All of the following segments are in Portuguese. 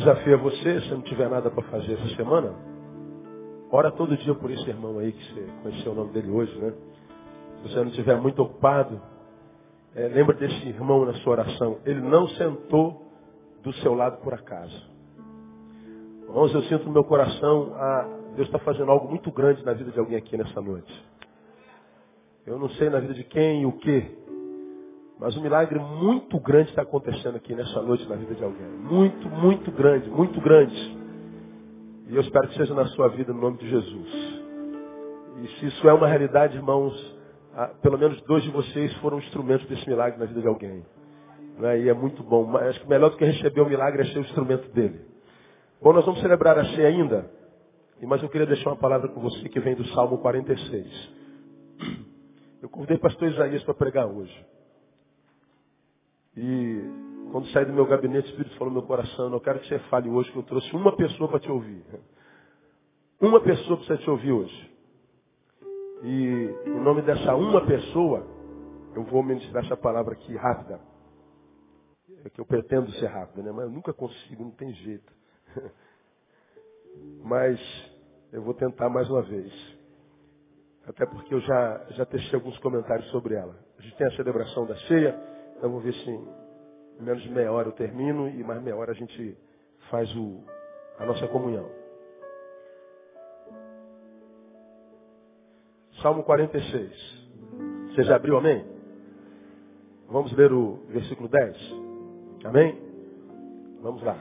desafio a você, se não tiver nada para fazer essa semana, ora todo dia por esse irmão aí, que você conheceu o nome dele hoje, né? Se você não estiver muito ocupado, é, lembra desse irmão na sua oração. Ele não sentou do seu lado por acaso. Irmãos, eu sinto no meu coração, a, Deus está fazendo algo muito grande na vida de alguém aqui nessa noite. Eu não sei na vida de quem e o que, mas um milagre muito grande está acontecendo aqui nessa noite na vida de alguém. Muito, muito grande, muito grande. E eu espero que seja na sua vida, no nome de Jesus. E se isso é uma realidade, irmãos, ah, pelo menos dois de vocês foram instrumentos desse milagre na vida de alguém. Né? E é muito bom. Mas acho que melhor do que receber o milagre é ser o instrumento dele. Bom, nós vamos celebrar a ceia ainda. Mas eu queria deixar uma palavra com você que vem do Salmo 46. Eu convidei o pastor Isaías para pregar hoje. E quando saí do meu gabinete, o Espírito falou no meu coração, eu quero que você fale hoje que eu trouxe uma pessoa para te ouvir. Uma pessoa precisa te ouvir hoje. E em nome dessa uma pessoa, eu vou ministrar essa palavra aqui rápida. É que eu pretendo ser rápida, né? Mas eu nunca consigo, não tem jeito. Mas eu vou tentar mais uma vez. Até porque eu já, já testei alguns comentários sobre ela. A gente tem a celebração da ceia, então vou ver se em menos de meia hora eu termino e mais meia hora a gente faz o, a nossa comunhão. Salmo 46. Você já abriu, amém? Vamos ler o versículo 10. Amém? Vamos lá.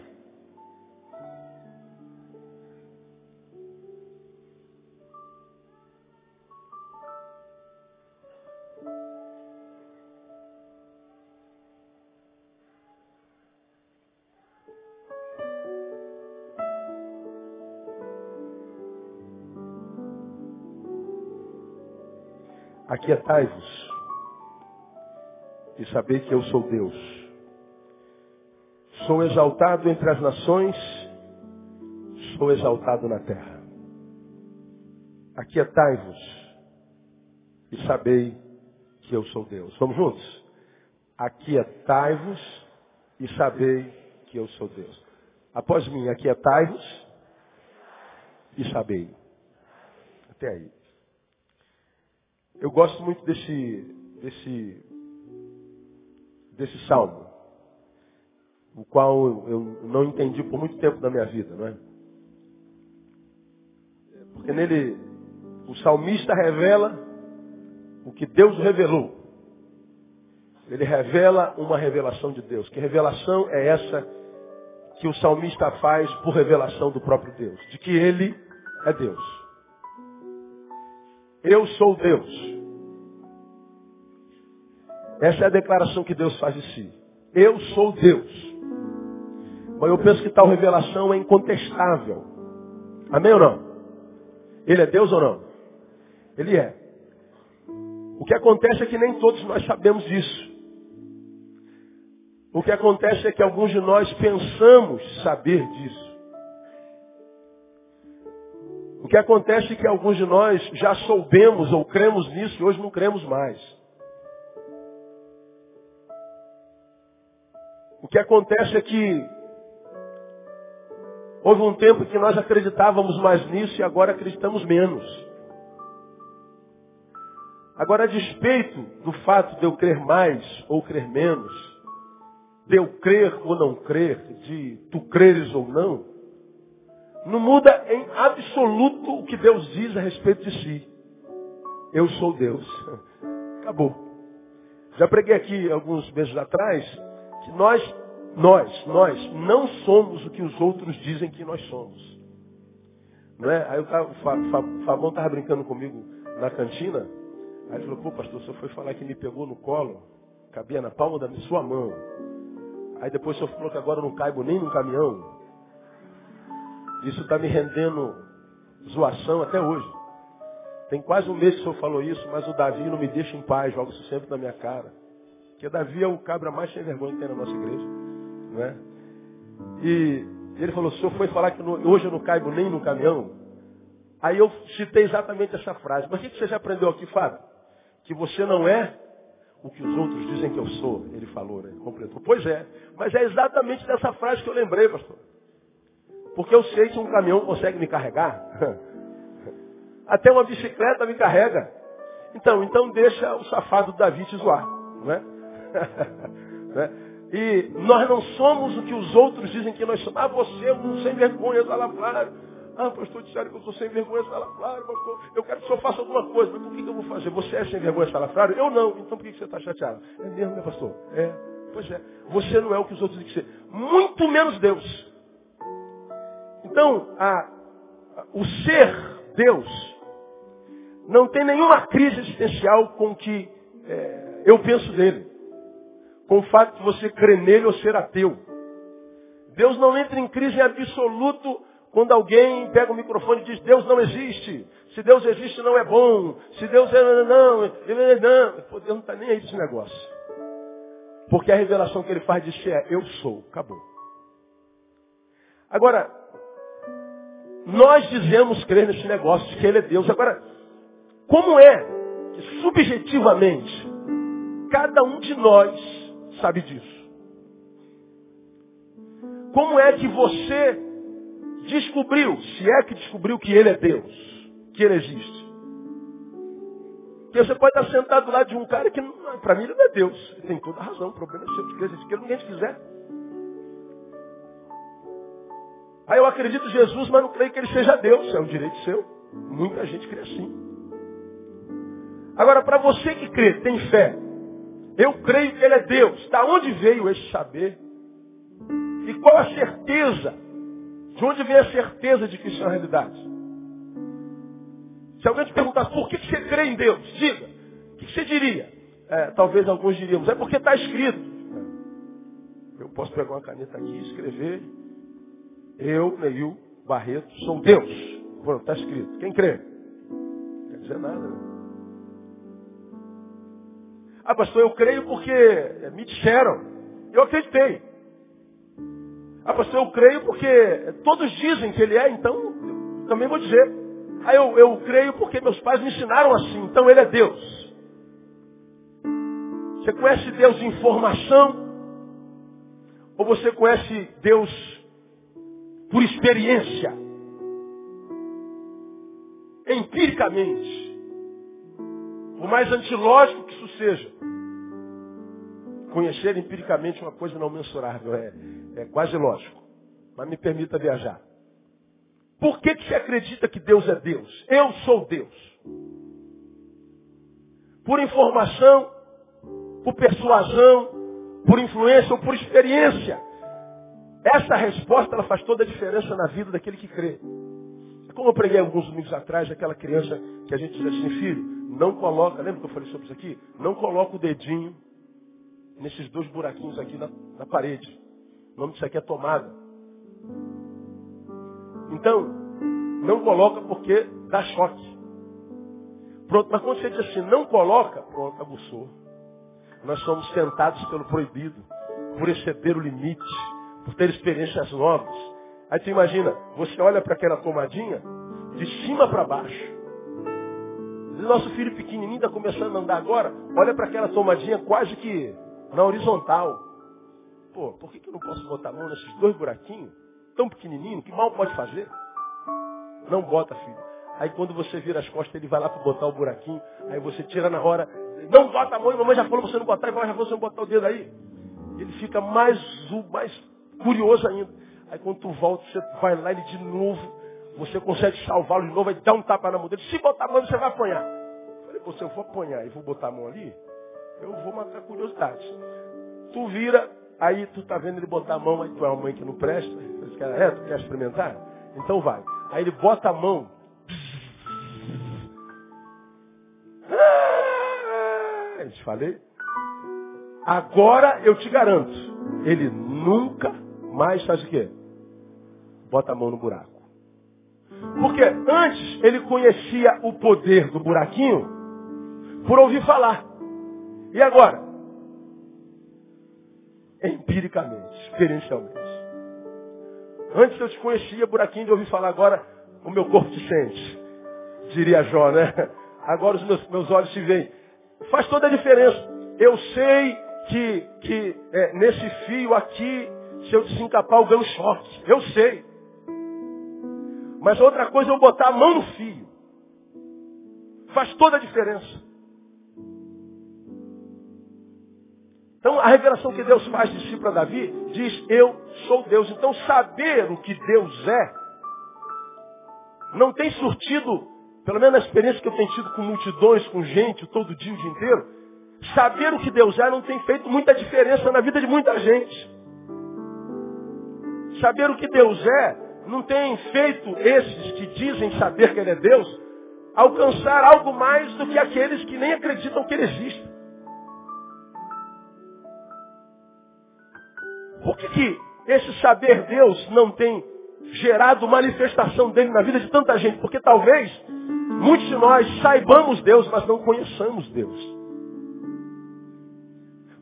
Aquietai-vos e sabei que eu sou Deus. Sou exaltado entre as nações, sou exaltado na terra. Aquietai-vos e sabei que eu sou Deus. Vamos juntos? Aquietai-vos e sabei que eu sou Deus. Após mim, aquietai-vos e sabei. Até aí. Eu gosto muito desse, desse, desse salmo, o qual eu não entendi por muito tempo da minha vida, não é? Porque nele o salmista revela o que Deus revelou. Ele revela uma revelação de Deus. Que revelação é essa que o salmista faz por revelação do próprio Deus? De que ele é Deus. Eu sou Deus. Essa é a declaração que Deus faz de si. Eu sou Deus. Mas eu penso que tal revelação é incontestável. Amém ou não? Ele é Deus ou não? Ele é. O que acontece é que nem todos nós sabemos disso. O que acontece é que alguns de nós pensamos saber disso. Que acontece é que alguns de nós já soubemos ou cremos nisso e hoje não cremos mais. O que acontece é que houve um tempo que nós acreditávamos mais nisso e agora acreditamos menos. Agora, a despeito do fato de eu crer mais ou crer menos, de eu crer ou não crer, de tu creres ou não, não muda em absoluto o que Deus diz a respeito de si. Eu sou Deus. Acabou. Já preguei aqui alguns meses atrás que nós, nós, nós não somos o que os outros dizem que nós somos. Não é? Aí o Fabão estava brincando comigo na cantina. Aí ele falou, pô pastor, você foi falar que me pegou no colo, cabia na palma da sua mão. Aí depois o senhor falou que agora eu não caibo nem no caminhão. Isso está me rendendo zoação até hoje. Tem quase um mês que o senhor falou isso, mas o Davi não me deixa em paz, joga isso sempre na minha cara. Porque Davi é o cabra mais sem vergonha que tem na nossa igreja. Não é? E ele falou, o senhor foi falar que hoje eu não caibo nem no caminhão? Aí eu citei exatamente essa frase. Mas o que você já aprendeu aqui, Fábio? Que você não é o que os outros dizem que eu sou. Ele falou, né? Completou. Pois é. Mas é exatamente dessa frase que eu lembrei, pastor. Porque eu sei que um caminhão consegue me carregar. Até uma bicicleta me carrega. Então, então deixa o safado Davi te zoar. Né? né? E nós não somos o que os outros dizem que nós somos. Ah, você é um sem vergonha, salafrário. Ah, pastor, disseram que eu sou sem vergonha, salafrário, pastor. Eu quero que o senhor faça alguma coisa. Mas por que, eu vou fazer? Você é sem vergonha, salafrário? Eu não. Então por que, você está chateado? É mesmo, né, pastor? É. Pois é. Você não é o que os outros dizem que você. Muito menos Deus. Então, a, o ser Deus não tem nenhuma crise existencial com que é, eu penso dele. Com o fato de você crer nele ou ser ateu. Deus não entra em crise em absoluto quando alguém pega o microfone e diz Deus não existe. Se Deus existe não é bom. Se Deus é não, não, não. Pô, Deus não está nem aí desse negócio. Porque a revelação que ele faz de é eu sou. Acabou. Agora, nós dizemos crer nesse negócio de que ele é Deus. Agora, como é que subjetivamente cada um de nós sabe disso? Como é que você descobriu, se é que descobriu que ele é Deus, que ele existe? Porque você pode estar sentado lá de um cara que, para mim, ele não é Deus. Ele tem toda razão, o problema é seu, de que ninguém quiser. Aí eu acredito em Jesus, mas não creio que ele seja Deus. É um direito seu. Muita gente crê assim. Agora, para você que crê, tem fé, eu creio que Ele é Deus. Da onde veio esse saber? E qual a certeza? De onde vem a certeza de que isso é uma realidade? Se alguém te perguntasse por que você crê em Deus, diga. O que você diria? É, talvez alguns diríamos, é porque está escrito. Eu posso pegar uma caneta aqui e escrever. Eu, Neil Barreto, sou Deus. Pronto, está escrito. Quem crê? Não quer dizer nada? Ah, pastor, eu creio porque me disseram. Eu acreditei. Ah, pastor, eu creio porque todos dizem que ele é, então também vou dizer. Ah, eu, eu creio porque meus pais me ensinaram assim, então ele é Deus. Você conhece Deus em formação? Ou você conhece Deus por experiência? Empiricamente. Por mais antilógico que isso seja. Conhecer empiricamente uma coisa não mensurável. É, é quase lógico. Mas me permita viajar. Por que, que você acredita que Deus é Deus? Eu sou Deus. Por informação, por persuasão, por influência ou por experiência. Essa resposta ela faz toda a diferença na vida daquele que crê. É como eu preguei alguns domingos atrás, aquela criança que a gente diz assim, filho, não coloca, lembra que eu falei sobre isso aqui? Não coloca o dedinho nesses dois buraquinhos aqui na, na parede. O nome disso aqui é tomada. Então, não coloca porque dá choque. Pronto, mas quando você diz assim, não coloca, pronto, aguçou. Nós somos tentados pelo proibido, por exceder o limite, por ter experiências novas. Aí tu imagina, você olha para aquela tomadinha de cima para baixo. Nosso filho pequenininho está começando a andar agora, olha para aquela tomadinha quase que na horizontal. Pô, por que, que eu não posso botar a mão nesses dois buraquinhos, tão pequenininho, que mal pode fazer? Não bota, filho. Aí quando você vira as costas, ele vai lá para botar o buraquinho, aí você tira na hora, não bota a mão, e mamãe já falou você não botar, e vai já falou você não botar o dedo aí. Ele fica mais, mais curioso ainda. Aí quando tu volta, você vai lá ele de novo, você consegue salvá-lo de novo, aí dá um tapa na mão dele. Se botar a mão, você vai apanhar. Eu falei, se eu for apanhar e vou botar a mão ali, eu vou matar a curiosidade. Tu vira, aí tu tá vendo ele botar a mão, aí tu é uma mãe que não presta. É, tu quer experimentar? Então vai. Aí ele bota a mão. Ah, eu te falei. Agora eu te garanto, ele nunca mais faz o quê? Bota a mão no buraco. Porque antes ele conhecia o poder do buraquinho por ouvir falar. E agora? Empiricamente, experiencialmente. Antes eu te conhecia, buraquinho de ouvir falar, agora o meu corpo te sente. Diria Jó, né? Agora os meus, meus olhos te veem. Faz toda a diferença. Eu sei que, que é, nesse fio aqui, se eu desencapar, eu ganho choque. Eu sei. Mas outra coisa é eu botar a mão no fio. Faz toda a diferença. Então a revelação que Deus faz de si para Davi diz, eu sou Deus. Então saber o que Deus é não tem surtido, pelo menos na experiência que eu tenho tido com multidões, com gente, todo dia, o dia inteiro, saber o que Deus é não tem feito muita diferença na vida de muita gente. Saber o que Deus é não tem feito esses que dizem saber que Ele é Deus alcançar algo mais do que aqueles que nem acreditam que Ele existe. Por que, que esse saber Deus não tem gerado manifestação dele na vida de tanta gente? Porque talvez muitos de nós saibamos Deus, mas não conheçamos Deus.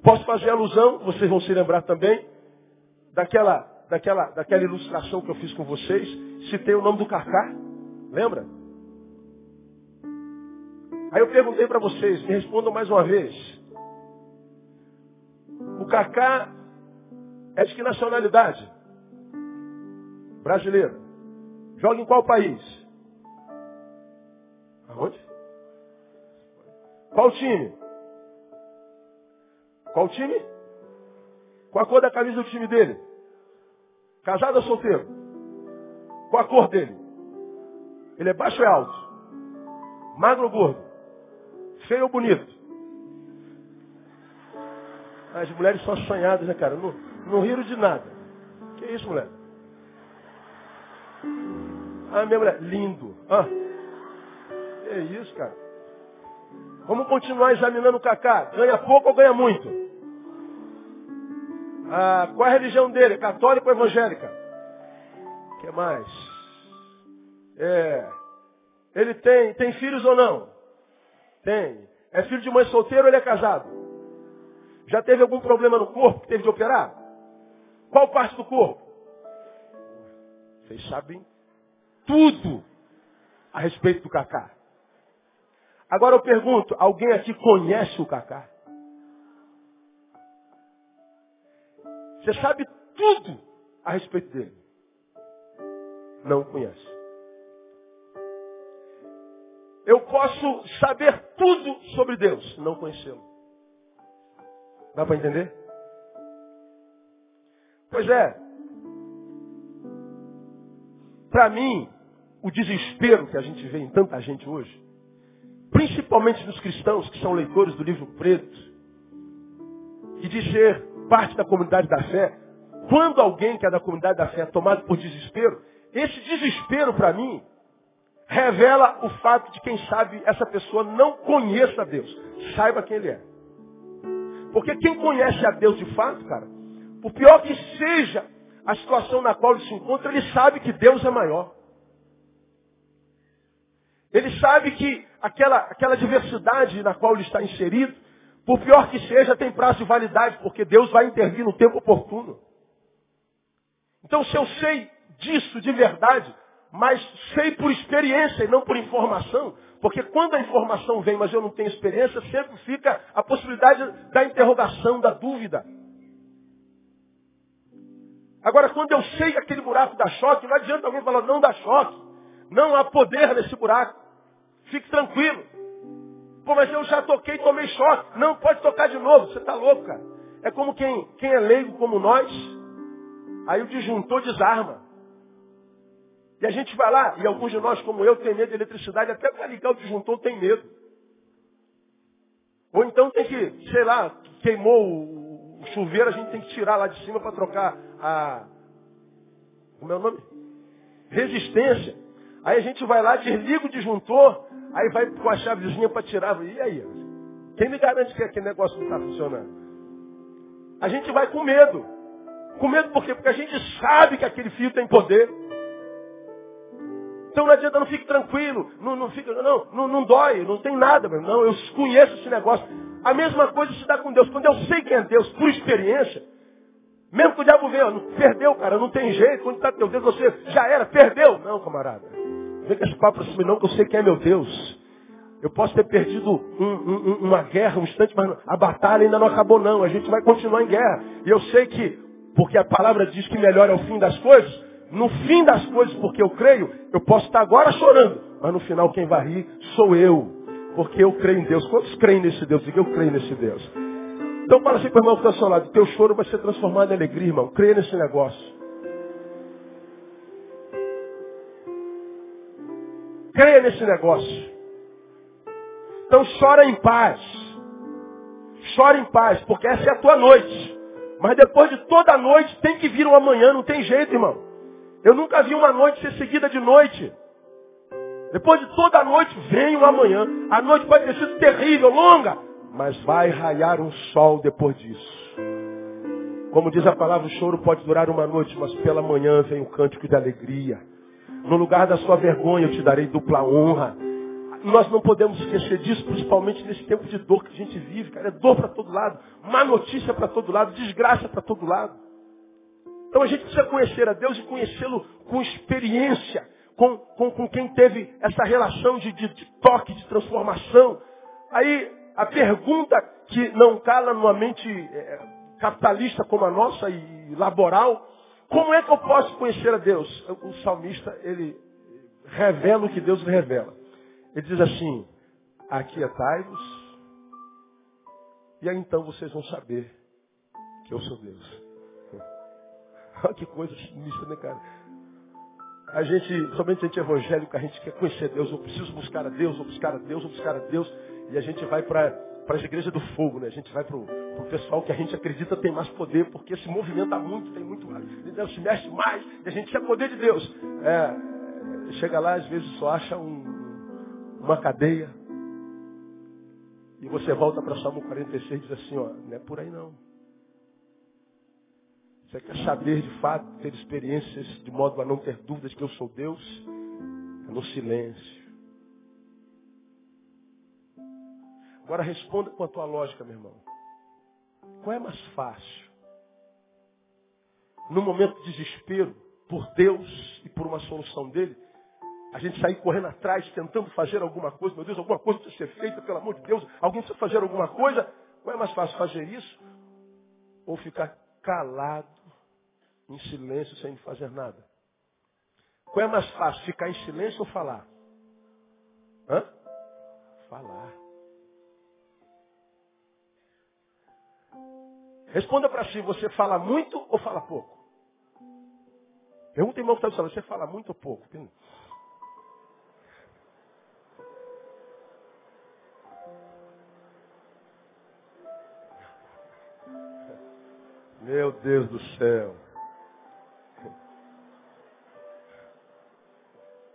Posso fazer alusão, vocês vão se lembrar também, daquela, daquela, daquela ilustração que eu fiz com vocês. Citei o nome do Cacá. Lembra? Aí eu perguntei para vocês, me respondam mais uma vez. O Cacá é de que nacionalidade? Brasileiro. Joga em qual país? Aonde? Qual time? Qual time? Qual a cor da camisa do time dele? Casado ou solteiro? Qual a cor dele? Ele é baixo ou é alto? Magro ou gordo? Feio ou bonito? As mulheres são assanhadas, né, cara? Não, não riram de nada. Que isso, mulher? Ah, minha mulher, lindo. Ah, que isso, cara? Vamos continuar examinando o Cacá. Ganha pouco ou ganha muito? Ah, qual é a religião dele? Católica ou evangélica? O que mais? É, ele tem, tem filhos ou não? Tem. É filho de mãe solteira ou ele é casado? Já teve algum problema no corpo que teve de operar? Qual parte do corpo? Vocês sabem tudo a respeito do Cacá. Agora eu pergunto, alguém aqui conhece o Cacá? Você sabe tudo a respeito dele? Não conhece. Eu posso saber tudo sobre Deus, não conhecê-lo. Dá para entender? Pois é. Para mim, o desespero que a gente vê em tanta gente hoje, principalmente nos cristãos que são leitores do livro preto, e de ser parte da comunidade da fé, quando alguém que é da comunidade da fé é tomado por desespero, esse desespero para mim revela o fato de quem sabe essa pessoa não conheça Deus. Saiba quem ele é. Porque quem conhece a Deus de fato, cara, por pior que seja a situação na qual ele se encontra, ele sabe que Deus é maior. Ele sabe que aquela, aquela diversidade na qual ele está inserido, por pior que seja, tem prazo de validade, porque Deus vai intervir no tempo oportuno. Então, se eu sei disso de verdade, mas sei por experiência e não por informação, porque quando a informação vem, mas eu não tenho experiência, sempre fica a possibilidade da interrogação, da dúvida. Agora, quando eu sei que aquele buraco dá choque, não adianta alguém falar, não dá choque. Não há poder nesse buraco. Fique tranquilo. Pô, mas eu já toquei tomei choque. Não, pode tocar de novo. Você está louco, cara. É como quem, quem é leigo como nós. Aí o disjuntor desarma. E a gente vai lá, e alguns de nós, como eu, tem medo de eletricidade, até para ligar o disjuntor tem medo. Ou então tem que, sei lá, queimou o chuveiro, a gente tem que tirar lá de cima para trocar a. Como é o nome? Resistência. Aí a gente vai lá, desliga o disjuntor, aí vai com a chavezinha para tirar. E aí? Quem me garante que aquele negócio não está funcionando? A gente vai com medo. Com medo por quê? Porque a gente sabe que aquele fio tem poder. Então não adianta, não fique tranquilo, não, não, fica, não, não, não dói, não tem nada, meu. não, eu conheço esse negócio. A mesma coisa se dá com Deus. Quando eu sei quem é Deus, por experiência, mesmo que o diabo venha, perdeu, cara, não tem jeito, quando está teu Deus, você já era, perdeu. Não, camarada. Vem com esse papo assim, não, que eu sei quem é meu Deus. Eu posso ter perdido um, um, uma guerra, um instante, mas a batalha ainda não acabou não. A gente vai continuar em guerra. E eu sei que, porque a palavra diz que melhor é o fim das coisas, no fim das coisas, porque eu creio, eu posso estar agora chorando, mas no final quem vai rir sou eu. Porque eu creio em Deus. Quantos creem nesse Deus? Diga, eu creio nesse Deus. Então fala assim para o irmão que está ao seu lado, teu choro vai ser transformado em alegria, irmão. Creia nesse negócio. Creia nesse negócio. Então chora em paz. Chora em paz, porque essa é a tua noite. Mas depois de toda noite tem que vir um amanhã, não tem jeito, irmão. Eu nunca vi uma noite ser seguida de noite. Depois de toda a noite vem um amanhã. A noite pode ter sido terrível, longa, mas vai raiar um sol depois disso. Como diz a palavra, o choro pode durar uma noite, mas pela manhã vem o cântico de alegria. No lugar da sua vergonha eu te darei dupla honra. Nós não podemos esquecer disso, principalmente nesse tempo de dor que a gente vive, cara. É dor para todo lado, má notícia para todo lado, desgraça para todo lado. Então a gente precisa conhecer a Deus e conhecê-lo com experiência, com, com, com, quem teve essa relação de, de, de toque, de transformação. Aí a pergunta que não cala numa mente é, capitalista como a nossa e laboral, como é que eu posso conhecer a Deus? O salmista, ele revela o que Deus lhe revela. Ele diz assim, aquietai-vos, e aí então vocês vão saber que eu sou Deus. Olha que coisa sinistra, né, cara? A gente, somente a gente evangélico, a gente quer conhecer Deus, eu preciso buscar a Deus, vou buscar a Deus, vou buscar a Deus. E a gente vai para as igrejas do fogo, né? A gente vai para o pessoal que a gente acredita tem mais poder, porque se movimenta muito, tem muito mais. Deus se mexe mais, e a gente quer poder de Deus. É, chega lá, às vezes só acha um, uma cadeia. E você volta para Salmo 46 e diz assim, ó, não é por aí não. Você quer saber de fato, ter experiências de modo a não ter dúvidas que eu sou Deus? É no silêncio. Agora responda com a tua lógica, meu irmão. Qual é mais fácil? No momento de desespero, por Deus e por uma solução dele, a gente sair correndo atrás, tentando fazer alguma coisa, meu Deus, alguma coisa precisa ser feita, pelo amor de Deus, alguém precisa fazer alguma coisa. Qual é mais fácil fazer isso? Ou ficar calado, em silêncio, sem fazer nada? Qual é mais fácil, ficar em silêncio ou falar? Hã? Falar. Responda para si, você fala muito ou fala pouco? Pergunta irmão que está do você fala muito ou pouco? Meu Deus do céu.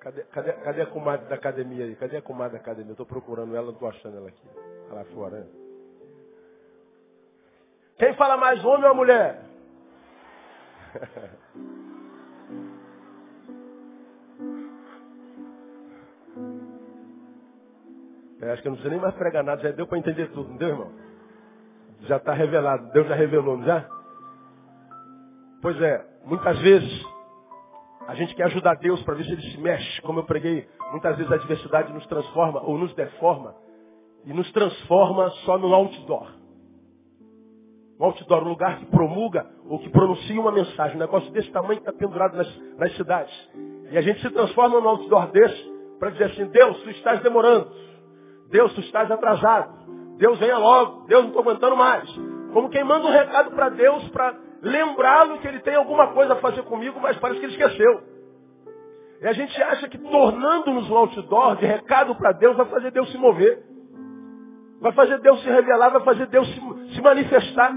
Cadê, cadê, cadê a comadre da academia aí? Cadê a comadre da academia? Eu estou procurando ela, não estou achando ela aqui. Tá lá fora, né? Quem fala mais, homem ou mulher? É, acho que eu não precisa nem mais pregar nada, já deu para entender tudo, não deu, irmão? Já está revelado, Deus já revelou, não já? Pois é, muitas vezes a gente quer ajudar Deus para ver se ele se mexe. Como eu preguei, muitas vezes a adversidade nos transforma ou nos deforma e nos transforma só no outdoor. Um outdoor, um lugar que promulga ou que pronuncia uma mensagem. Um negócio desse tamanho que está pendurado nas, nas cidades. E a gente se transforma num outdoor desse para dizer assim, Deus, tu estás demorando. Deus, tu estás atrasado. Deus, venha logo. Deus, não estou aguentando mais. Como quem manda um recado para Deus para lembrá-lo que ele tem alguma coisa a fazer comigo, mas parece que ele esqueceu. E a gente acha que tornando-nos um outdoor de recado para Deus vai fazer Deus se mover. Vai fazer Deus se revelar, vai fazer Deus se, manifestar.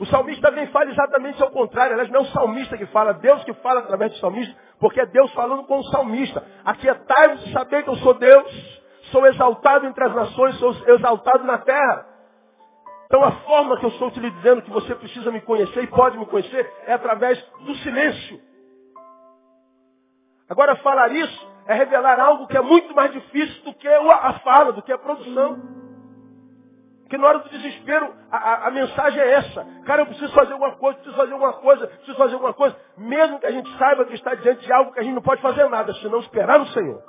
O salmista vem fala exatamente ao contrário. Aliás, não é o salmista que fala, Deus que fala através do salmista, porque é Deus falando com o salmista. Aquietai-vos e saber que eu sou Deus, sou exaltado entre as nações, sou exaltado na terra. Então a forma que eu estou te dizendo que você precisa me conhecer e pode me conhecer é através do silêncio. Agora falar isso é revelar algo que é muito mais difícil do que a fala, do que a produção. Porque na hora do desespero, a, a, a, mensagem é essa. Cara, eu preciso fazer alguma coisa, preciso fazer alguma coisa, preciso fazer alguma coisa. Mesmo que a gente saiba que está diante de algo que a gente não pode fazer nada, senão esperar no Senhor.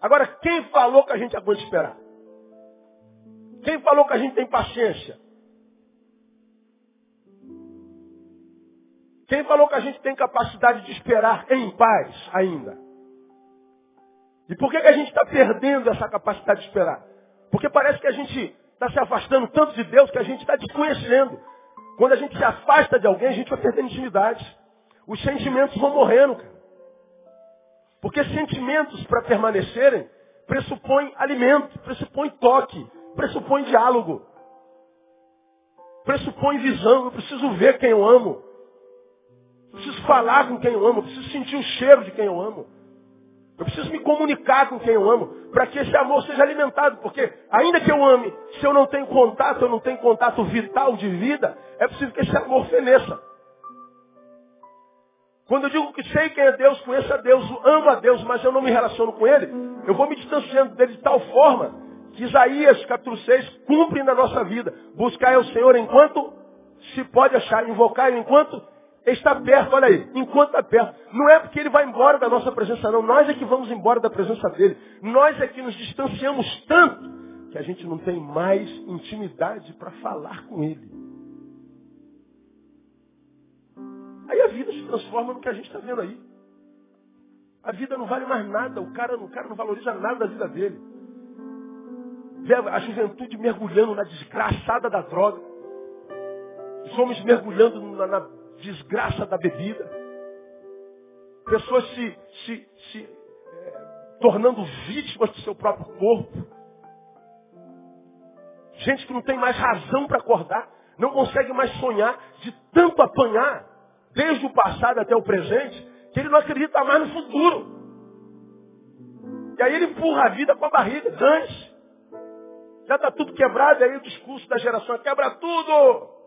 Agora, quem falou que a gente aguenta esperar? Quem falou que a gente tem paciência? Quem falou que a gente tem capacidade de esperar em paz ainda? E por que, que a gente está perdendo essa capacidade de esperar? Porque parece que a gente está se afastando tanto de Deus que a gente está desconhecendo. Quando a gente se afasta de alguém, a gente vai perdendo intimidade. Os sentimentos vão morrendo. Cara. Porque sentimentos, para permanecerem, pressupõem alimento, pressupõem toque, pressupõem diálogo, pressupõe visão. Eu preciso ver quem eu amo. Eu preciso falar com quem eu amo. Eu preciso sentir o cheiro de quem eu amo. Eu preciso me comunicar com quem eu amo, para que esse amor seja alimentado, porque ainda que eu ame, se eu não tenho contato, eu não tenho contato vital de vida, é preciso que esse amor feneça. Quando eu digo que sei quem é Deus, conheço a Deus, amo a Deus, mas eu não me relaciono com Ele, eu vou me distanciando dele de tal forma que Isaías capítulo 6 cumpre na nossa vida. Buscar o Senhor enquanto se pode achar, invocar enquanto está perto, olha aí, enquanto está perto. Não é porque ele vai embora da nossa presença, não. Nós é que vamos embora da presença dele. Nós é que nos distanciamos tanto que a gente não tem mais intimidade para falar com ele. Aí a vida se transforma no que a gente está vendo aí. A vida não vale mais nada, o cara, o cara não valoriza nada da vida dele. Vê a juventude mergulhando na desgraçada da droga. Os homens mergulhando na, na desgraça da bebida. Pessoas se, se, se é, tornando vítimas do seu próprio corpo. Gente que não tem mais razão para acordar, não consegue mais sonhar de tanto apanhar, desde o passado até o presente, que ele não acredita mais no futuro. E aí ele empurra a vida com a barriga, dane Já está tudo quebrado, aí o discurso da geração quebra tudo.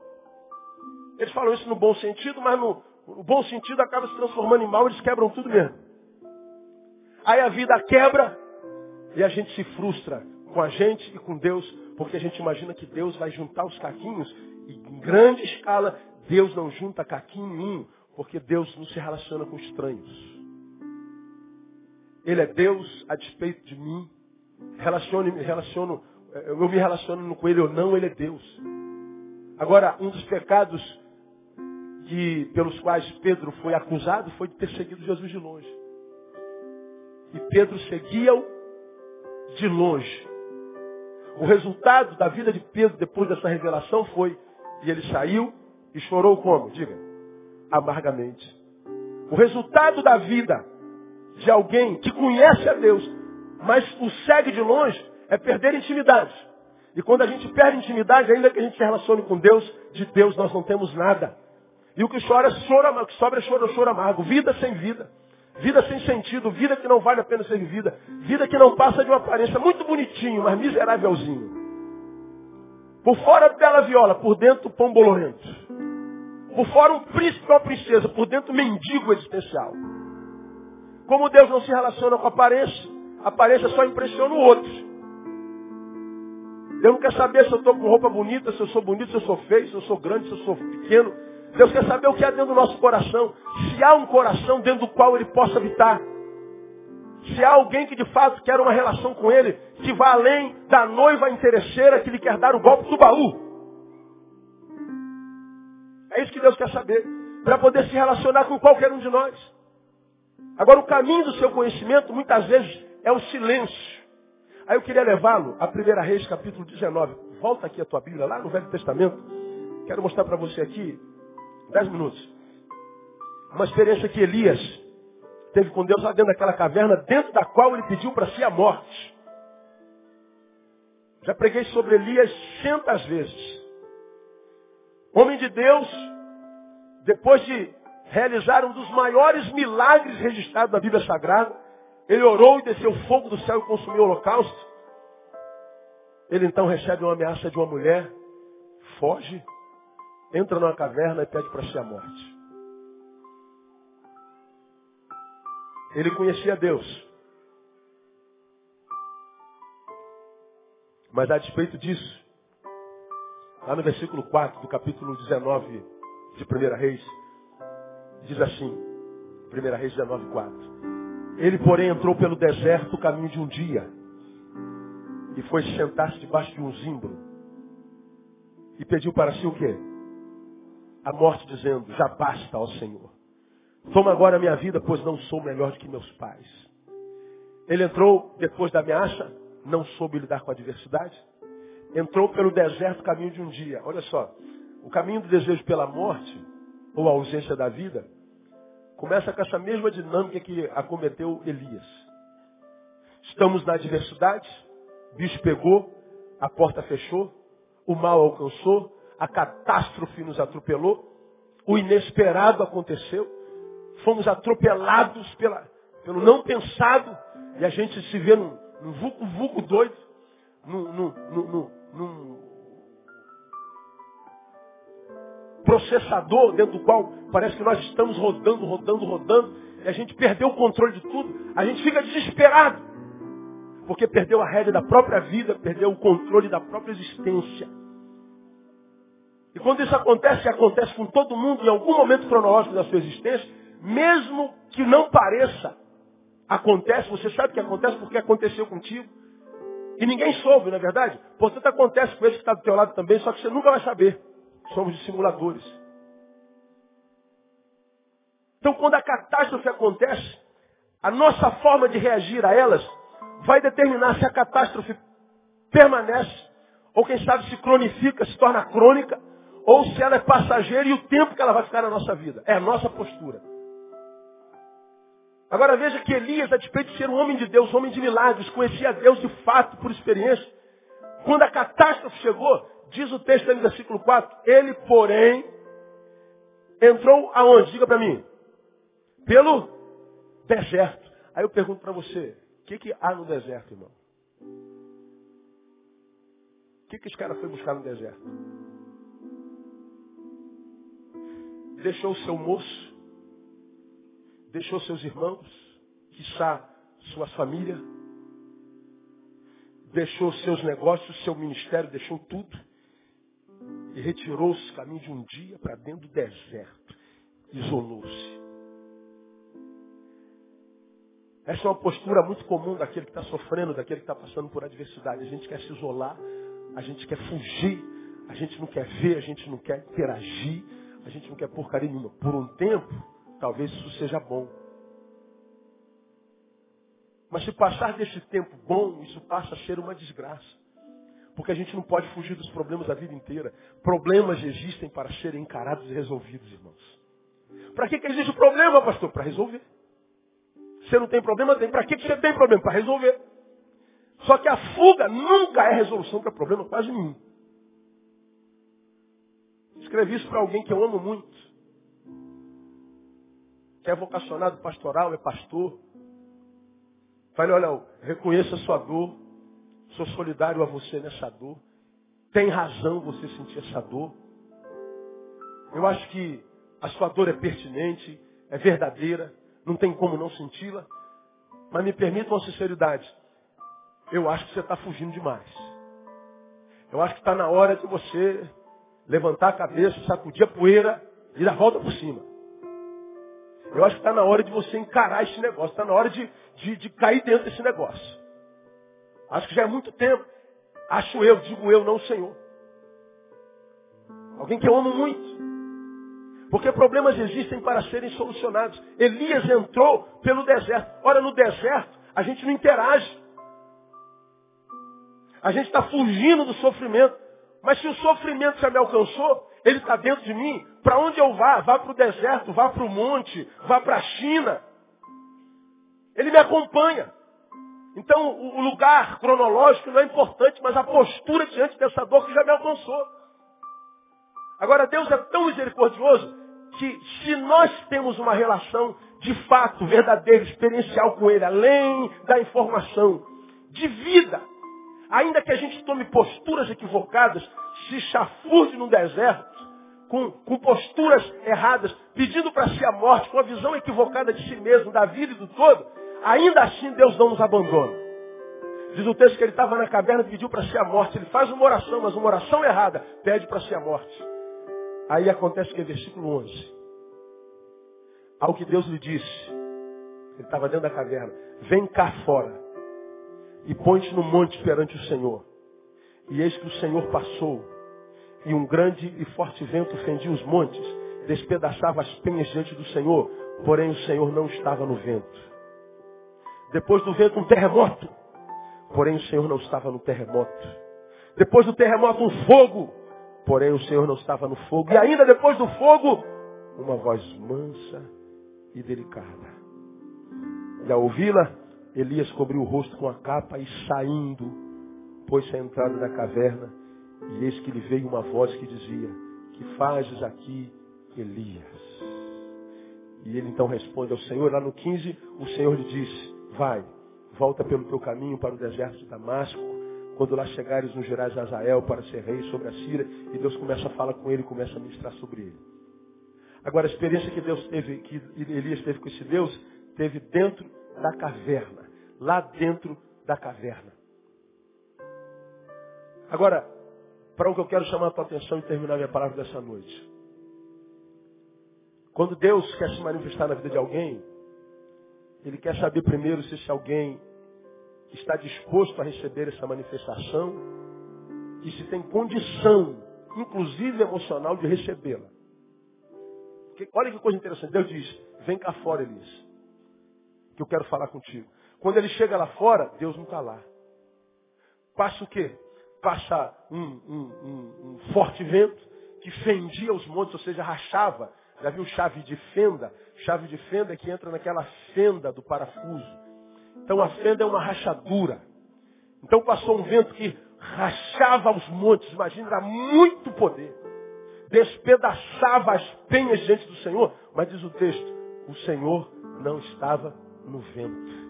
Eles falam isso no bom sentido, mas no, no bom sentido acaba se transformando em mal, eles quebram tudo mesmo. Aí a vida quebra e a gente se frustra com a gente e com Deus, porque a gente imagina que Deus vai juntar os caquinhos e em grande escala Deus não junta caquinho nenhum, porque Deus não se relaciona com estranhos. Ele é Deus a despeito de mim. Relaciono, relaciono, eu me relaciono com Ele ou não, Ele é Deus. Agora, um dos pecados que, pelos quais Pedro foi acusado foi de ter seguido Jesus de longe. E Pedro seguia-o de longe. O resultado da vida de Pedro depois dessa revelação foi, e ele saiu e chorou como? Diga, amargamente. O resultado da vida de alguém que conhece a Deus, mas o segue de longe, é perder intimidade. E quando a gente perde intimidade, ainda que a gente se relacione com Deus, de Deus nós não temos nada. E o que chora, chora, o que sobra é choro, choro amargo. Vida sem vida. Vida sem sentido. Vida que não vale a pena ser vivida. Vida que não passa de uma aparência muito bonitinho, mas miserávelzinho. Por fora, bela viola. Por dentro, pão bolorento. Por fora, um príncipe ou princesa. Por dentro, mendigo existencial. Como Deus não se relaciona com a aparência, a aparência só impressiona o outro. Deus não quer saber se eu estou com roupa bonita, se eu sou bonito, se eu sou feio, se eu sou grande, se eu sou pequeno. Deus quer saber o que há dentro do nosso coração. Se há um coração dentro do qual Ele possa habitar. Se há alguém que de fato quer uma relação com Ele, que vá além da noiva interesseira que lhe quer dar o golpe do baú. É isso que Deus quer saber. Para poder se relacionar com qualquer um de nós. Agora, o caminho do seu conhecimento, muitas vezes, é o silêncio. Aí eu queria levá-lo a 1 Reis, capítulo 19. Volta aqui a tua Bíblia, lá no Velho Testamento. Quero mostrar para você aqui Dez minutos. Uma experiência que Elias teve com Deus lá dentro daquela caverna, dentro da qual ele pediu para si a morte. Já preguei sobre Elias centas vezes. Homem de Deus, depois de realizar um dos maiores milagres registrados na Bíblia Sagrada, ele orou e desceu fogo do céu e consumiu o holocausto. Ele então recebe uma ameaça de uma mulher, foge, entra numa caverna e pede para si a morte. Ele conhecia Deus. Mas a despeito disso, lá no versículo 4 do capítulo 19 de 1 Reis, diz assim, 1 Reis 19, 4. Ele, porém, entrou pelo deserto o caminho de um dia e foi sentar-se debaixo de um zimbro e pediu para si o quê? A morte dizendo, já basta, ó Senhor. Toma agora a minha vida, pois não sou melhor do que meus pais. Ele entrou depois da ameaça, não soube lidar com a adversidade. Entrou pelo deserto caminho de um dia. Olha só, o caminho do desejo pela morte, ou a ausência da vida, começa com essa mesma dinâmica que acometeu Elias. Estamos na adversidade, bicho pegou, a porta fechou, o mal alcançou, a catástrofe nos atropelou, o inesperado aconteceu, fomos atropelados pela, pelo não pensado, e a gente se vê num, num vulco, vulco doido, num, num, num, num processador dentro do qual parece que nós estamos rodando, rodando, rodando, e a gente perdeu o controle de tudo, a gente fica desesperado, porque perdeu a rédea da própria vida, perdeu o controle da própria existência. E quando isso acontece, acontece com todo mundo em algum momento cronológico da sua existência, mesmo que não pareça, acontece, você sabe que acontece porque aconteceu contigo. E ninguém soube, não é verdade? Portanto, acontece com esse que está do teu lado também, só que você nunca vai saber. Somos dissimuladores. Então, quando a catástrofe acontece, a nossa forma de reagir a elas vai determinar se a catástrofe permanece, ou quem sabe se cronifica, se torna crônica, ou se ela é passageira e o tempo que ela vai ficar na nossa vida. É a nossa postura. Agora veja que Elias, a despeito de ser um homem de Deus, um homem de milagres, conhecia Deus de fato, por experiência. Quando a catástrofe chegou, diz o texto no versículo 4, ele, porém, entrou aonde? Diga para mim. Pelo deserto. Aí eu pergunto para você, o que, que há no deserto, irmão? O que, que esse cara foi buscar no deserto? Deixou o seu moço, deixou seus irmãos, quiçá sua família, deixou seus negócios, seu ministério, deixou tudo e retirou-se caminho de um dia para dentro do deserto. Isolou-se. Essa é uma postura muito comum daquele que está sofrendo, daquele que está passando por adversidade. A gente quer se isolar, a gente quer fugir, a gente não quer ver, a gente não quer interagir, a gente não quer porcaria nenhuma. Por um tempo, talvez isso seja bom. Mas se passar desse tempo bom, isso passa a ser uma desgraça. Porque a gente não pode fugir dos problemas da vida inteira. Problemas existem para serem encarados e resolvidos, irmãos. Para que, que existe problema, pastor? Para resolver. Você não tem problema? Tem. Para que, que você tem problema? Para resolver. Só que a fuga nunca é resolução para problema quase nenhum. Escrevi isso para alguém que eu amo muito. Que é vocacionado pastoral, é pastor. Falei, olha, eu reconheço a sua dor. Sou solidário a você nessa dor. Tem razão você sentir essa dor. Eu acho que a sua dor é pertinente, é verdadeira, não tem como não senti-la. Mas me permita uma sinceridade. Eu acho que você está fugindo demais. Eu acho que está na hora de você levantar a cabeça, sacudir a poeira e dar volta por cima. Eu acho que está na hora de você encarar esse negócio, está na hora de, de, de cair dentro desse negócio. Acho que já é muito tempo. Acho eu, digo eu, não o Senhor. Alguém que eu amo muito. Porque problemas existem para serem solucionados. Elias entrou pelo deserto. Ora, no deserto, a gente não interage. A gente está fugindo do sofrimento. Mas se o sofrimento já me alcançou, ele está dentro de mim, para onde eu vá? Vá para o deserto, vá para o monte, vá para a China. Ele me acompanha. Então o lugar cronológico não é importante, mas a postura diante dessa dor que já me alcançou. Agora Deus é tão misericordioso que se nós temos uma relação de fato, verdadeira, experiencial com Ele, além da informação, de vida, Ainda que a gente tome posturas equivocadas, se chafurde no deserto, com, com posturas erradas, pedindo para si a morte, com a visão equivocada de si mesmo, da vida e do todo, ainda assim Deus não nos abandona. Diz o texto que ele estava na caverna e pediu para si a morte. Ele faz uma oração, mas uma oração errada, pede para si a morte. Aí acontece que é versículo 11. Ao que Deus lhe disse, ele estava dentro da caverna, vem cá fora e põe-te no monte perante o Senhor. E eis que o Senhor passou. E um grande e forte vento fendia os montes, despedaçava as penhas diante do Senhor, porém o Senhor não estava no vento. Depois do vento, um terremoto, porém o Senhor não estava no terremoto. Depois do terremoto, um fogo, porém o Senhor não estava no fogo. E ainda depois do fogo, uma voz mansa e delicada. E ao ouvi-la, Elias cobriu o rosto com a capa e saindo, pôs-se à entrada da caverna. E eis que lhe veio uma voz que dizia, que fazes aqui, Elias? E ele então responde ao Senhor, lá no 15, o Senhor lhe disse, vai, volta pelo teu caminho para o deserto de Damasco, quando lá chegares no Gerais Azael para ser rei sobre a Síria, e Deus começa a falar com ele, começa a ministrar sobre ele. Agora, a experiência que Deus teve, que Elias teve com esse Deus, teve dentro da caverna. Lá dentro da caverna. Agora, para o que eu quero chamar a tua atenção e terminar minha palavra dessa noite. Quando Deus quer se manifestar na vida de alguém, Ele quer saber primeiro se esse alguém está disposto a receber essa manifestação e se tem condição, inclusive emocional, de recebê-la. Olha que coisa interessante. Deus diz, vem cá fora, Elias que eu quero falar contigo. Quando ele chega lá fora, Deus não está lá. Passa o quê? Passa um, um, um, um, forte vento que fendia os montes, ou seja, rachava. Já viu chave de fenda? Chave de fenda é que entra naquela fenda do parafuso. Então a fenda é uma rachadura. Então passou um vento que rachava os montes, imagina, era muito poder. Despedaçava as penhas diante do Senhor, mas diz o texto, o Senhor não estava no vento.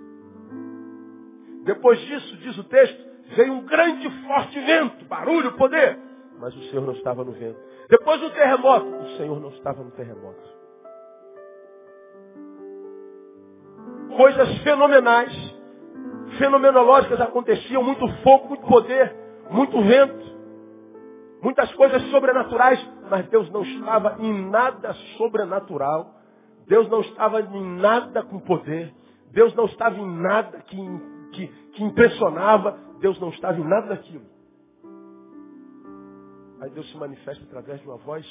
Depois disso, diz o texto, veio um grande forte vento, barulho, poder, mas o Senhor não estava no vento. Depois do terremoto, o Senhor não estava no terremoto. Coisas fenomenais, fenomenológicas aconteciam, muito fogo, muito poder, muito vento, muitas coisas sobrenaturais, mas Deus não estava em nada sobrenatural. Deus não estava em nada com poder. Deus não estava em nada que, que, que impressionava, Deus não estava em nada daquilo. Aí Deus se manifesta através de uma voz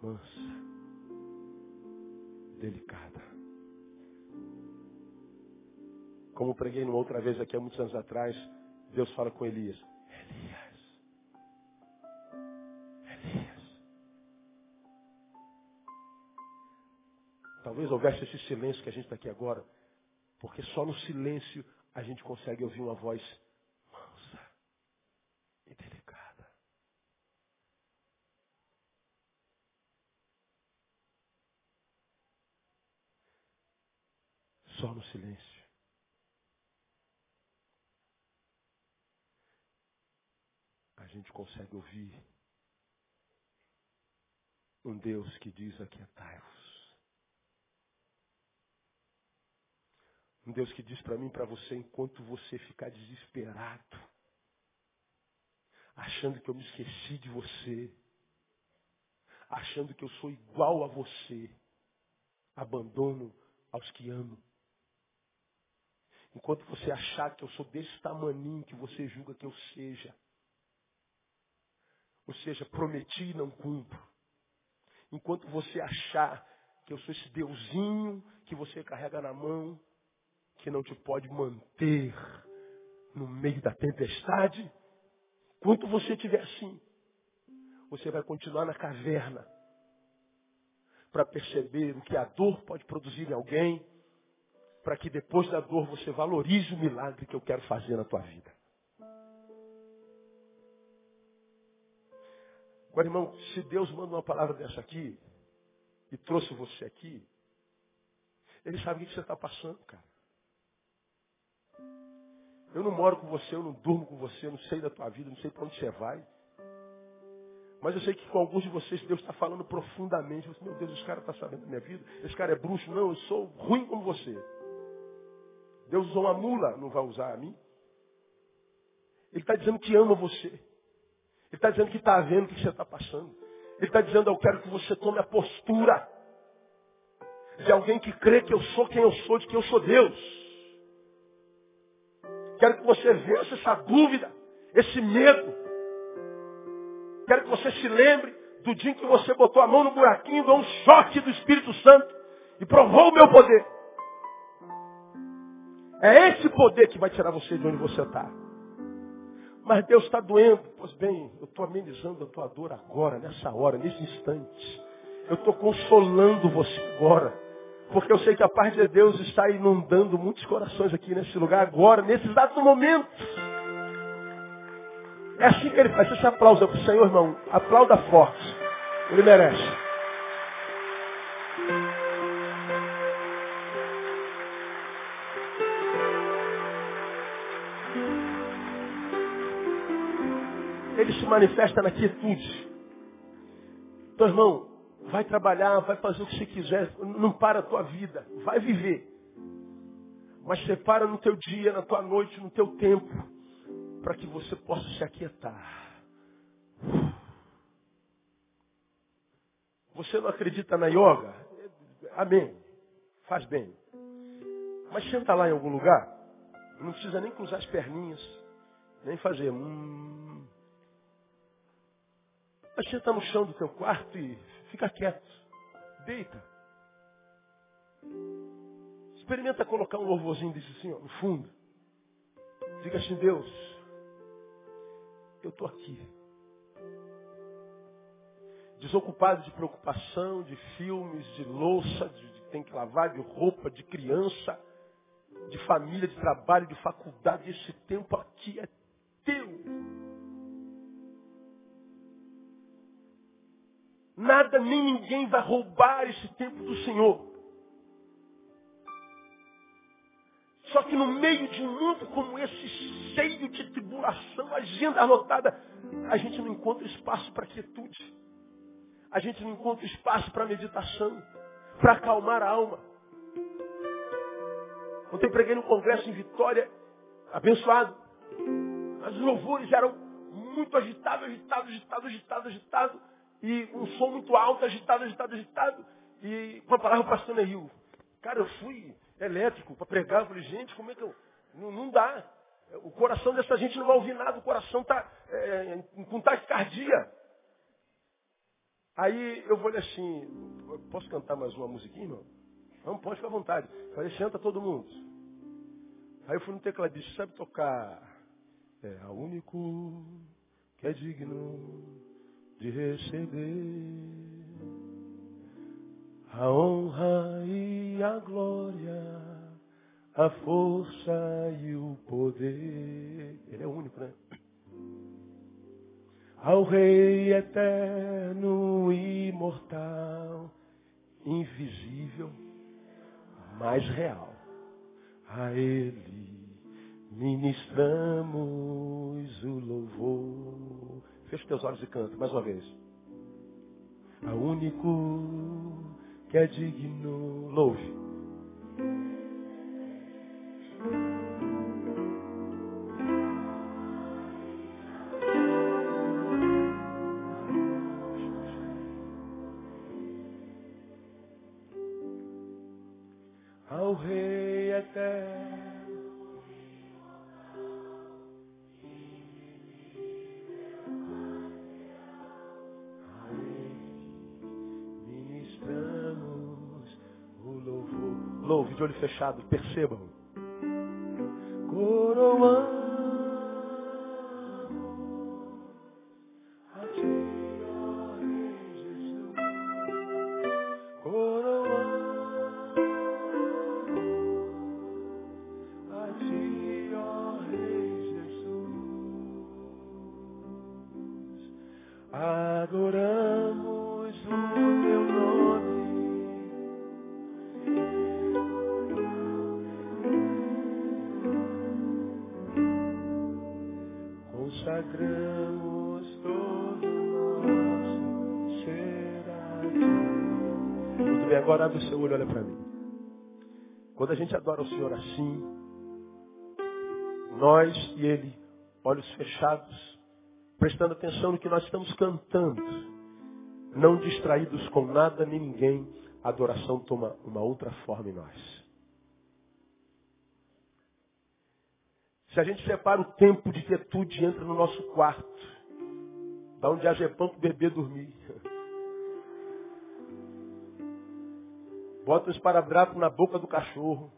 mansa, delicada. Como preguei numa outra vez aqui há muitos anos atrás, Deus fala com Elias. Elias. Elias. Talvez houvesse esse silêncio que a gente está aqui agora. Porque só no silêncio a gente consegue ouvir uma voz mansa e delicada. Só no silêncio. A gente consegue ouvir um Deus que diz aquietai-vos. Um Deus que diz para mim para você, enquanto você ficar desesperado, achando que eu me esqueci de você, achando que eu sou igual a você, abandono aos que amo. Enquanto você achar que eu sou desse tamaninho que você julga que eu seja, ou seja, prometi e não cumpro. Enquanto você achar que eu sou esse deusinho que você carrega na mão, que não te pode manter no meio da tempestade. Quanto você estiver assim, você vai continuar na caverna para perceber o que a dor pode produzir em alguém, para que depois da dor você valorize o milagre que eu quero fazer na tua vida. Agora, irmão, se Deus manda uma palavra dessa aqui e trouxe você aqui, Ele sabe o que você está passando, cara. Eu não moro com você, eu não durmo com você, eu não sei da tua vida, não sei para onde você vai. Mas eu sei que com alguns de vocês Deus está falando profundamente. Você, meu Deus, esse cara está sabendo da minha vida. Esse cara é bruxo. Não, eu sou ruim como você. Deus usou uma mula, não vai usar a mim. Ele está dizendo que ama você. Ele está dizendo que está vendo o que você está passando. Ele está dizendo, eu quero que você tome a postura de alguém que crê que eu sou quem eu sou, de que eu sou Deus. Quero que você vença essa dúvida, esse medo. Quero que você se lembre do dia em que você botou a mão no buraquinho, deu um choque do Espírito Santo e provou o meu poder. É esse poder que vai tirar você de onde você está. Mas Deus está doendo. Pois bem, eu estou amenizando a tua dor agora, nessa hora, nesse instante. Eu estou consolando você agora. Porque eu sei que a paz de Deus está inundando muitos corações aqui nesse lugar agora, nesse exato momento. É assim que ele faz. Esse aplauso para o Senhor, irmão. Aplauda forte. Ele merece. Ele se manifesta na quietude. Então, irmão, vai trabalhar, vai fazer o que você quiser, não para a tua vida, vai viver. Mas separa no teu dia, na tua noite, no teu tempo, para que você possa se aquietar. Você não acredita na yoga? Amém. Faz bem. Mas senta lá em algum lugar, não precisa nem cruzar as perninhas, nem fazer. Hum. Mas senta no chão do teu quarto e fica quieto. Deita. Experimenta colocar um louvorzinho desse assim, ó, no fundo. Diga assim, Deus, eu estou aqui. Desocupado de preocupação, de filmes, de louça, de, de tem que lavar, de roupa, de criança, de família, de trabalho, de faculdade. Esse tempo aqui é Nada nem ninguém vai roubar esse tempo do Senhor. Só que no meio de um mundo como esse, cheio de tribulação, agenda anotada, a gente não encontra espaço para quietude. A gente não encontra espaço para meditação, para acalmar a alma. Ontem preguei no congresso em Vitória, abençoado. Mas os louvores eram muito agitados, agitados, agitados, agitados, agitados. E um som muito alto, agitado, agitado, agitado. E com a palavra pastor Neil. Cara, eu fui elétrico para pregar. Eu falei, gente, como é que eu. Não, não, dá. O coração dessa gente não vai ouvir nada, o coração está é, com taquicardia. Aí eu falei assim, posso cantar mais uma musiquinha, irmão? Não, pode ficar à vontade. Eu falei, senta todo mundo. Aí eu fui no tecladista, sabe tocar é a único que é digno de receber a honra e a glória, a força e o poder. Ele é único, né? Ao Rei eterno, imortal, invisível, mais real. A Ele ministramos o louvor. Fecha teus olhos e canta mais uma vez. A único que é digno. Louve. Louve de olho fechado, percebam. O seu olho, olha para mim. Quando a gente adora o Senhor assim, nós e Ele, olhos fechados, prestando atenção no que nós estamos cantando, não distraídos com nada nem ninguém, a adoração toma uma outra forma em nós. Se a gente separa o tempo de quietude entra no nosso quarto, Dá um diazepam pro bebê dormir. Bota um esparadrapo na boca do cachorro.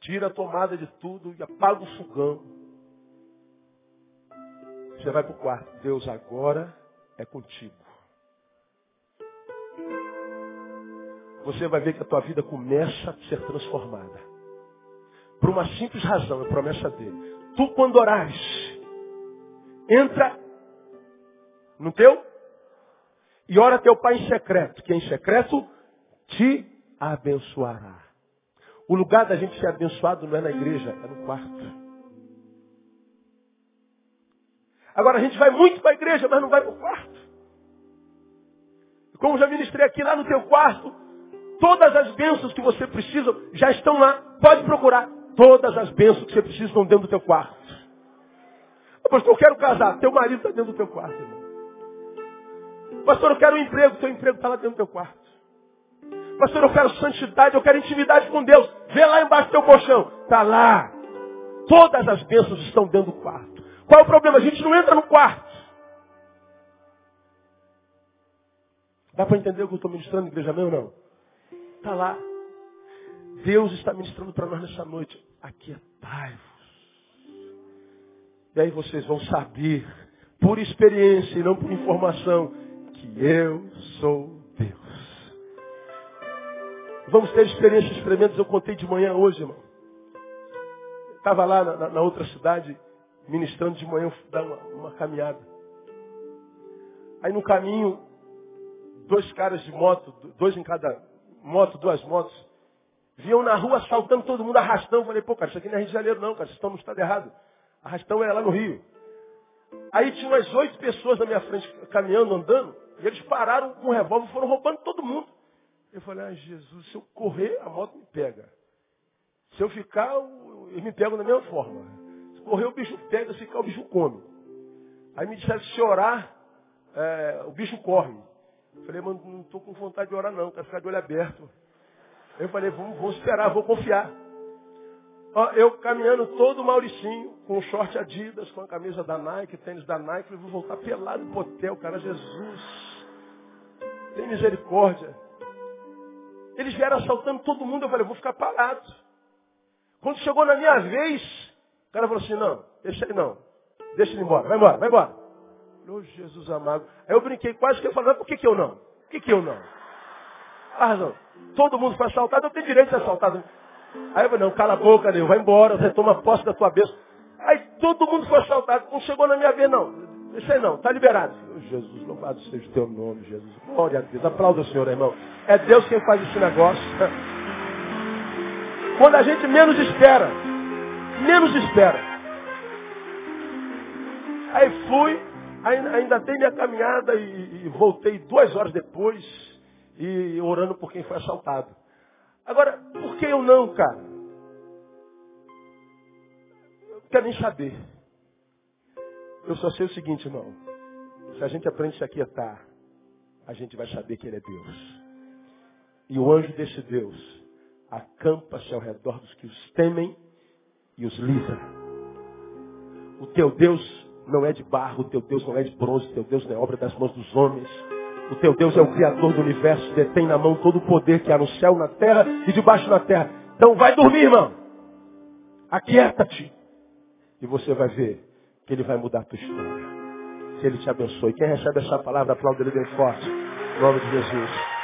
Tira a tomada de tudo e apaga o fogão. Você vai para o quarto. Deus agora é contigo. Você vai ver que a tua vida começa a ser transformada. Por uma simples razão, é promessa dele. Tu quando orares, entra no teu e ora teu pai em secreto, que em secreto te abençoará. O lugar da gente ser abençoado não é na igreja, é no quarto. Agora a gente vai muito para a igreja, mas não vai para o quarto. Como já ministrei aqui lá no teu quarto, todas as bênçãos que você precisa já estão lá. Pode procurar. Todas as bênçãos que você precisa estão dentro do teu quarto. Pastor, eu quero casar. Teu marido está dentro do teu quarto, irmão. Pastor, eu quero um emprego. Teu emprego está lá dentro do teu quarto. Pastor, eu quero santidade, eu quero intimidade com Deus. Vê lá embaixo do teu colchão. Está lá. Todas as bênçãos estão dentro do quarto. Qual é o problema? A gente não entra no quarto. Dá para entender o que eu estou ministrando, igreja meu ou não? Está lá. Deus está ministrando para nós nessa noite. Aquietai-vos. E aí vocês vão saber, por experiência e não por informação, que eu sou Deus. Vamos ter experiências tremendas. Eu contei de manhã hoje, irmão. Estava lá na, na, outra cidade, ministrando de manhã, dar uma, uma caminhada. Aí no caminho, dois caras de moto, dois em cada moto, duas motos, vinham na rua assaltando todo mundo, arrastando. Eu falei, pô, cara, isso aqui não é Rio de Janeiro não, cara, vocês estão no estado errado. Arrastão é lá no Rio. Aí tinha umas oito pessoas na minha frente caminhando, andando, e eles pararam com o revólver foram roubando todo mundo. Eu falei, ah, Jesus, se eu correr, a moto me pega. Se eu ficar, eles me pegam da mesma forma. Se correr, o bicho pega, se ficar, o bicho come. Aí me disseram, se orar, é, o bicho corre. Eu falei, mano, não estou com vontade de orar não, quero ficar de olho aberto. Eu falei, vamos, vamos esperar, vou confiar. Ó, eu caminhando todo mauricinho, com short Adidas, com a camisa da Nike, tênis da Nike, falei, vou voltar pelado pro hotel, cara, Jesus. Tem misericórdia. Eles vieram assaltando todo mundo, eu falei, vou ficar parado. Quando chegou na minha vez, o cara falou assim, não, deixa ele não. Deixa ele embora, vai embora, vai embora. Oh, Jesus amado. Aí eu brinquei quase que eu falei, por que, que eu não? Por que, que eu não? Ah, razão. Todo mundo foi assaltado, eu tenho direito de ser assaltado. Aí eu falei, não, cala a boca, Deus, vai embora, você toma posse da tua bênção. Aí todo mundo foi assaltado, não chegou na minha vez, não. Aí não, está liberado. Oh, Jesus, louvado seja o teu nome, Jesus. Glória a Deus. Aplauda o Senhor, irmão. É Deus quem faz esse negócio. Quando a gente menos espera. Menos espera. Aí fui, ainda, ainda dei minha caminhada e, e voltei duas horas depois e orando por quem foi assaltado. Agora, por que eu não, cara? Eu não quero nem saber. Eu só sei o seguinte, irmão. Se a gente aprende a se aquietar, a gente vai saber que Ele é Deus. E o anjo desse Deus acampa-se ao redor dos que os temem e os livra. O teu Deus não é de barro, o teu Deus não é de bronze, o teu Deus não é obra das mãos dos homens. O teu Deus é o Criador do universo, detém na mão todo o poder que há no céu, na terra e debaixo da terra. Então vai dormir, irmão. Aquieta-te. E você vai ver que ele vai mudar a tua história. Que ele te abençoe. Quem recebe essa palavra, aplauda ele bem forte. Em nome de Jesus.